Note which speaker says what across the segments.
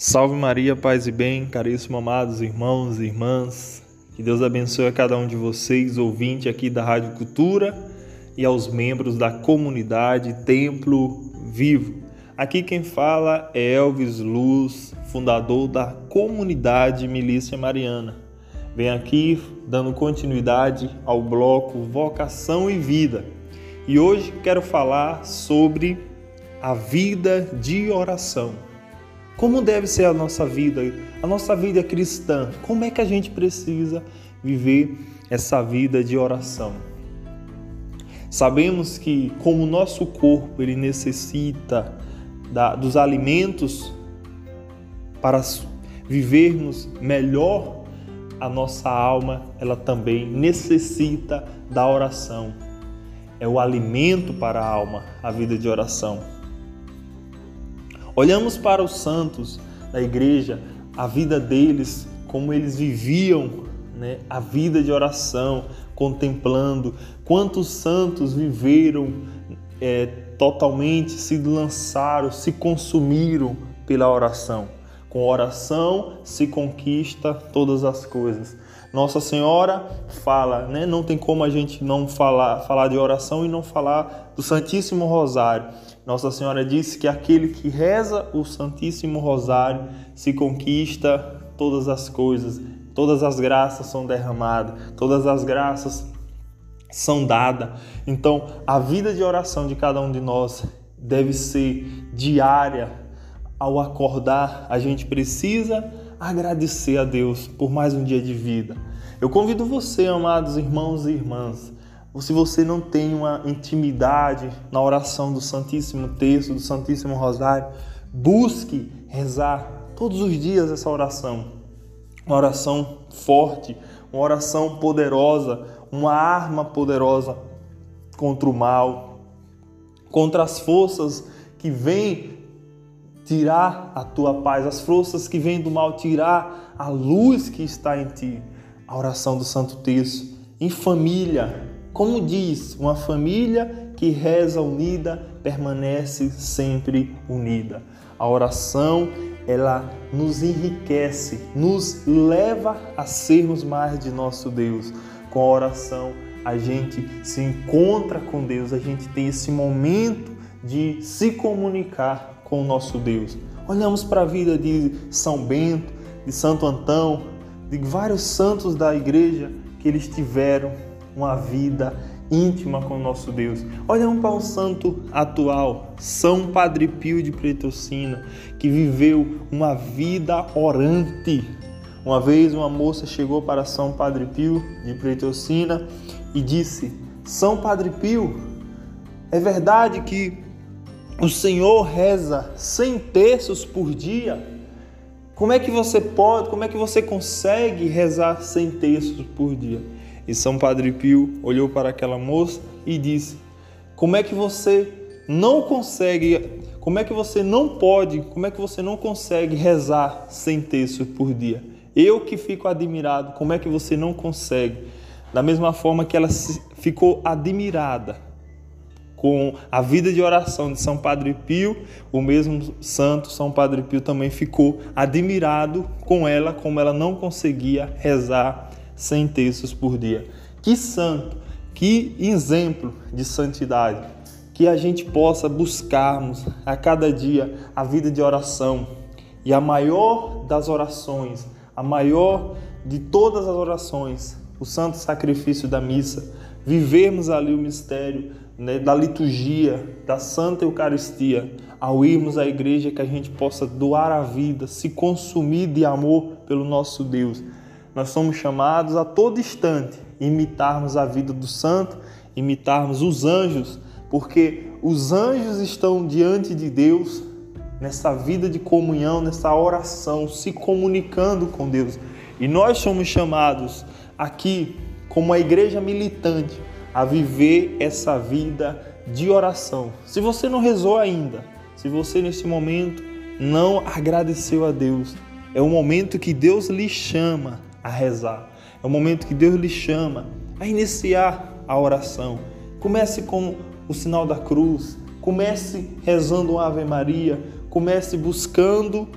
Speaker 1: Salve Maria, paz e bem, caríssimos amados irmãos e irmãs. Que Deus abençoe a cada um de vocês, ouvinte aqui da Rádio Cultura e aos membros da comunidade Templo Vivo. Aqui quem fala é Elvis Luz, fundador da comunidade Milícia Mariana. Vem aqui dando continuidade ao bloco Vocação e Vida. E hoje quero falar sobre a vida de oração. Como deve ser a nossa vida, a nossa vida cristã? Como é que a gente precisa viver essa vida de oração? Sabemos que como o nosso corpo ele necessita da, dos alimentos para vivermos melhor, a nossa alma ela também necessita da oração. É o alimento para a alma, a vida de oração. Olhamos para os santos da igreja, a vida deles, como eles viviam né, a vida de oração, contemplando. Quantos santos viveram é, totalmente, se lançaram, se consumiram pela oração. Com oração se conquista todas as coisas. Nossa Senhora fala, né? Não tem como a gente não falar, falar de oração e não falar do Santíssimo Rosário. Nossa Senhora disse que aquele que reza o Santíssimo Rosário se conquista todas as coisas, todas as graças são derramadas, todas as graças são dadas. Então, a vida de oração de cada um de nós deve ser diária. Ao acordar, a gente precisa agradecer a Deus por mais um dia de vida. Eu convido você, amados irmãos e irmãs, se você não tem uma intimidade na oração do Santíssimo Texto, do Santíssimo Rosário, busque rezar todos os dias essa oração. Uma oração forte, uma oração poderosa, uma arma poderosa contra o mal, contra as forças que vêm tirar a tua paz, as forças que vêm do mal tirar a luz que está em ti. A oração do Santo Texto em família, como diz, uma família que reza unida permanece sempre unida. A oração, ela nos enriquece, nos leva a sermos mais de nosso Deus. Com a oração, a gente se encontra com Deus, a gente tem esse momento de se comunicar com o nosso Deus. Olhamos para a vida de São Bento, de Santo Antão, de vários santos da igreja que eles tiveram uma vida íntima com o nosso Deus. Olhamos para um santo atual, São Padre Pio de Petrocina, que viveu uma vida orante. Uma vez uma moça chegou para São Padre Pio de Petrocina e disse: São Padre Pio, é verdade que o Senhor reza cem terços por dia? Como é que você pode, como é que você consegue rezar cem terços por dia? E São Padre Pio olhou para aquela moça e disse: Como é que você não consegue, como é que você não pode, como é que você não consegue rezar sem terço por dia? Eu que fico admirado, como é que você não consegue? Da mesma forma que ela ficou admirada com a vida de oração de São Padre Pio, o mesmo santo São Padre Pio também ficou admirado com ela, como ela não conseguia rezar 100 terços por dia. Que santo, que exemplo de santidade. Que a gente possa buscarmos a cada dia a vida de oração. E a maior das orações, a maior de todas as orações, o santo sacrifício da missa, vivermos ali o mistério né, da liturgia, da Santa Eucaristia, ao irmos à igreja, que a gente possa doar a vida, se consumir de amor pelo nosso Deus nós somos chamados a todo instante imitarmos a vida do santo, imitarmos os anjos, porque os anjos estão diante de Deus nessa vida de comunhão, nessa oração, se comunicando com Deus. E nós somos chamados aqui, como a igreja militante, a viver essa vida de oração. Se você não rezou ainda, se você nesse momento não agradeceu a Deus, é o momento que Deus lhe chama a rezar. É o momento que Deus lhe chama a iniciar a oração. Comece com o sinal da cruz, comece rezando uma Ave Maria, comece buscando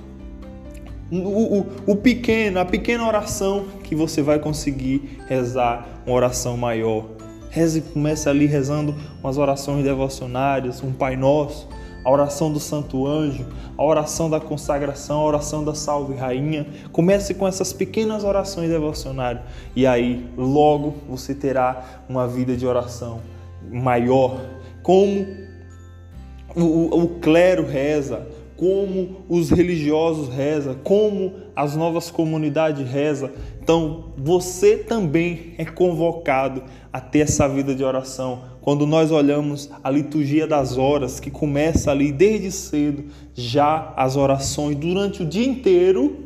Speaker 1: o, o, o pequeno, a pequena oração que você vai conseguir rezar uma oração maior. Reze, comece ali rezando umas orações devocionárias, um Pai Nosso, a oração do Santo Anjo, a oração da consagração, a oração da Salve Rainha. Comece com essas pequenas orações devocionárias e aí logo você terá uma vida de oração maior. Como o, o, o clero reza, como os religiosos rezam, como as novas comunidades rezam. Então, você também é convocado a ter essa vida de oração. Quando nós olhamos a liturgia das horas, que começa ali desde cedo, já as orações durante o dia inteiro,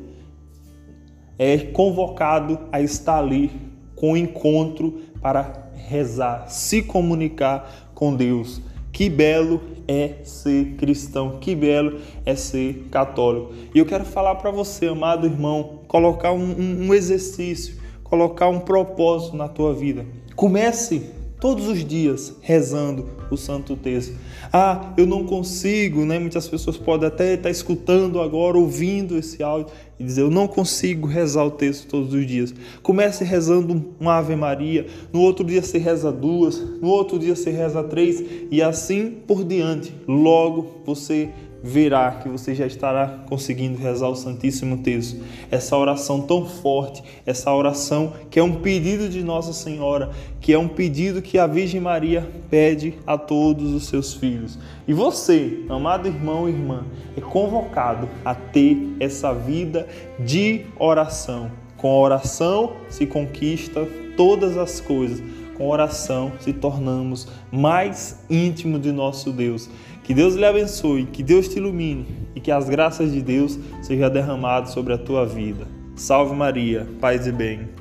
Speaker 1: é convocado a estar ali com o encontro para rezar, se comunicar com Deus. Que belo é ser cristão, que belo é ser católico. E eu quero falar para você, amado irmão, colocar um, um, exercício, colocar um propósito na tua vida. Comece todos os dias rezando o Santo Texto. Ah, eu não consigo, né? Muitas pessoas podem até estar escutando agora, ouvindo esse áudio e dizer: Eu não consigo rezar o texto todos os dias. Comece rezando uma Ave Maria, no outro dia você reza duas, no outro dia você reza três e assim por diante. Logo você verá que você já estará conseguindo rezar o Santíssimo Texto. Essa oração tão forte, essa oração que é um pedido de Nossa Senhora, que é um pedido que a Virgem Maria pede a todos os seus filhos. E você, amado irmão e irmã, é convocado a ter essa vida de oração. Com a oração se conquista todas as coisas. Com oração se tornamos mais íntimo de nosso Deus. Que Deus lhe abençoe, que Deus te ilumine e que as graças de Deus sejam derramadas sobre a tua vida. Salve Maria, paz e bem.